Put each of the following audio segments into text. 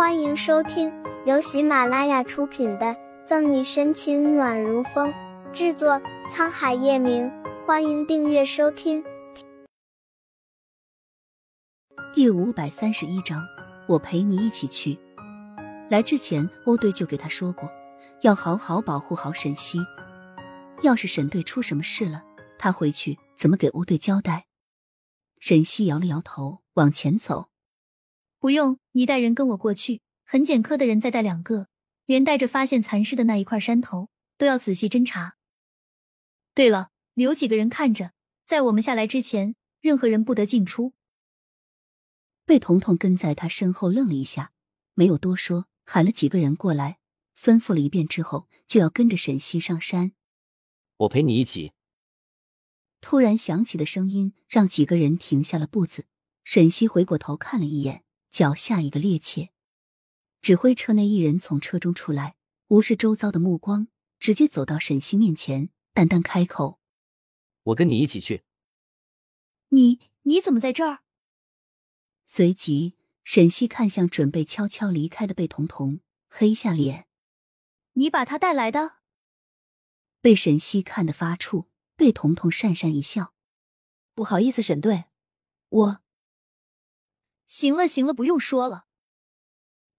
欢迎收听由喜马拉雅出品的《赠你深情暖如风》，制作沧海夜明。欢迎订阅收听。第五百三十一章，我陪你一起去。来之前，欧队就给他说过，要好好保护好沈西。要是沈队出什么事了，他回去怎么给欧队交代？沈西摇了摇头，往前走。不用，你带人跟我过去。痕检科的人再带两个，连带着发现残尸的那一块山头都要仔细侦查。对了，留几个人看着，在我们下来之前，任何人不得进出。贝彤彤跟在他身后愣了一下，没有多说，喊了几个人过来，吩咐了一遍之后，就要跟着沈西上山。我陪你一起。突然响起的声音让几个人停下了步子。沈西回过头看了一眼。脚下一个趔趄，指挥车内一人从车中出来，无视周遭的目光，直接走到沈西面前，淡淡开口：“我跟你一起去。”“你你怎么在这儿？”随即，沈西看向准备悄悄离开的贝彤彤，黑下脸：“你把他带来的？”被沈西看得发怵，贝彤彤讪讪一笑：“不好意思，沈队，我……”行了行了，不用说了。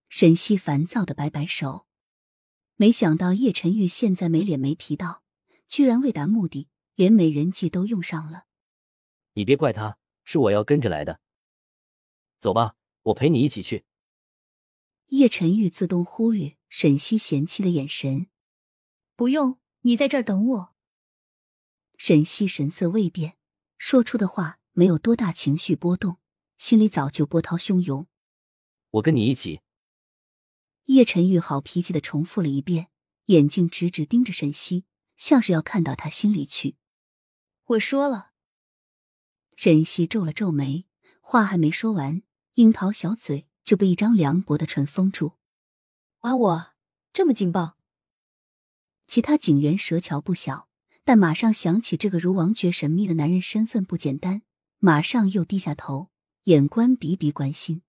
沈西烦躁的摆摆手，没想到叶晨玉现在没脸没皮道，居然为达目的，连美人计都用上了。你别怪他，是我要跟着来的。走吧，我陪你一起去。叶晨玉自动忽略沈西嫌弃的眼神，不用，你在这儿等我。沈西神色未变，说出的话没有多大情绪波动。心里早就波涛汹涌。我跟你一起。叶晨玉好脾气的重复了一遍，眼睛直直盯着沈西，像是要看到他心里去。我说了。沈西皱了皱眉，话还没说完，樱桃小嘴就被一张凉薄的唇封住。啊，我这么劲爆？其他警员舌巧不小，但马上想起这个如王爵神秘的男人身份不简单，马上又低下头。眼观鼻鼻关心，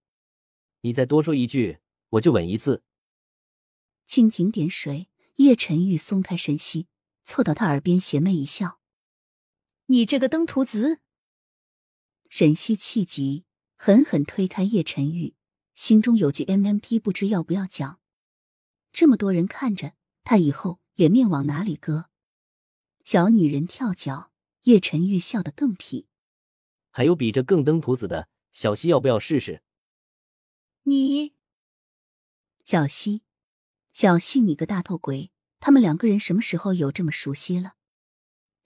你再多说一句，我就吻一次。蜻蜓点水，叶晨玉松开沈西，凑到他耳边邪魅一笑：“你这个登徒子！”沈西气急，狠狠推开叶晨玉，心中有句 M M P，不知要不要讲。这么多人看着他，以后脸面往哪里搁？小女人跳脚，叶晨玉笑得更痞。还有比这更登徒子的？小溪要不要试试？你，小溪，小溪，你个大头鬼！他们两个人什么时候有这么熟悉了？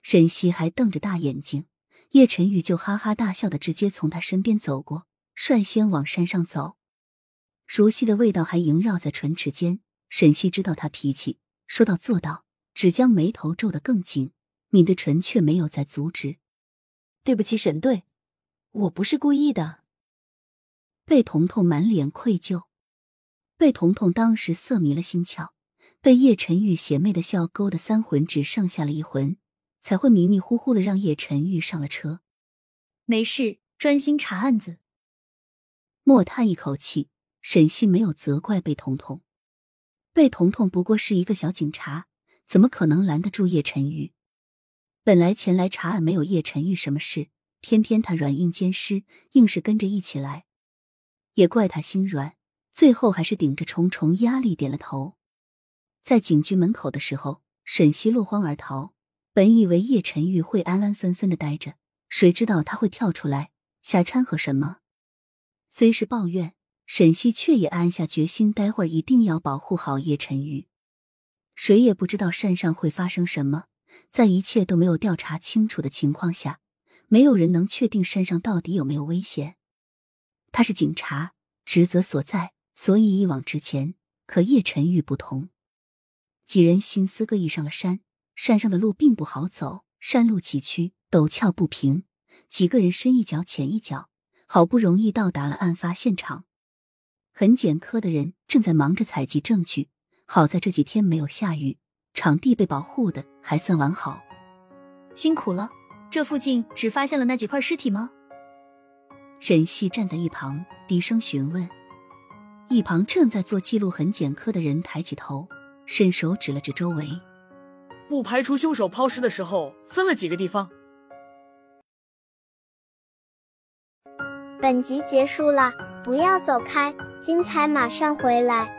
沈西还瞪着大眼睛，叶晨玉就哈哈大笑的直接从他身边走过，率先往山上走。熟悉的味道还萦绕在唇齿间。沈西知道他脾气，说到做到，只将眉头皱得更紧，抿着唇却没有再阻止。对不起，沈队。我不是故意的。贝彤彤满脸愧疚。贝彤彤当时色迷了心窍，被叶晨玉邪魅的笑勾的三魂只剩下了一魂，才会迷迷糊糊的让叶晨玉上了车。没事，专心查案子。莫叹一口气，沈西没有责怪贝彤彤。贝彤彤不过是一个小警察，怎么可能拦得住叶晨玉？本来前来查案没有叶晨玉什么事。偏偏他软硬兼施，硬是跟着一起来，也怪他心软，最后还是顶着重重压力点了头。在警局门口的时候，沈西落荒而逃。本以为叶晨玉会安安分分的待着，谁知道他会跳出来瞎掺和什么。虽是抱怨，沈西却也暗下决心，待会儿一定要保护好叶晨玉。谁也不知道山上会发生什么，在一切都没有调查清楚的情况下。没有人能确定山上到底有没有危险。他是警察，职责所在，所以一往直前。可叶晨玉不同，几人心思各异上了山。山上的路并不好走，山路崎岖，陡峭不平。几个人深一脚浅一脚，好不容易到达了案发现场。痕检科的人正在忙着采集证据。好在这几天没有下雨，场地被保护的还算完好。辛苦了。这附近只发现了那几块尸体吗？沈西站在一旁低声询问。一旁正在做记录痕检科的人抬起头，伸手指了指周围，不排除凶手抛尸的时候分了几个地方。本集结束了，不要走开，精彩马上回来。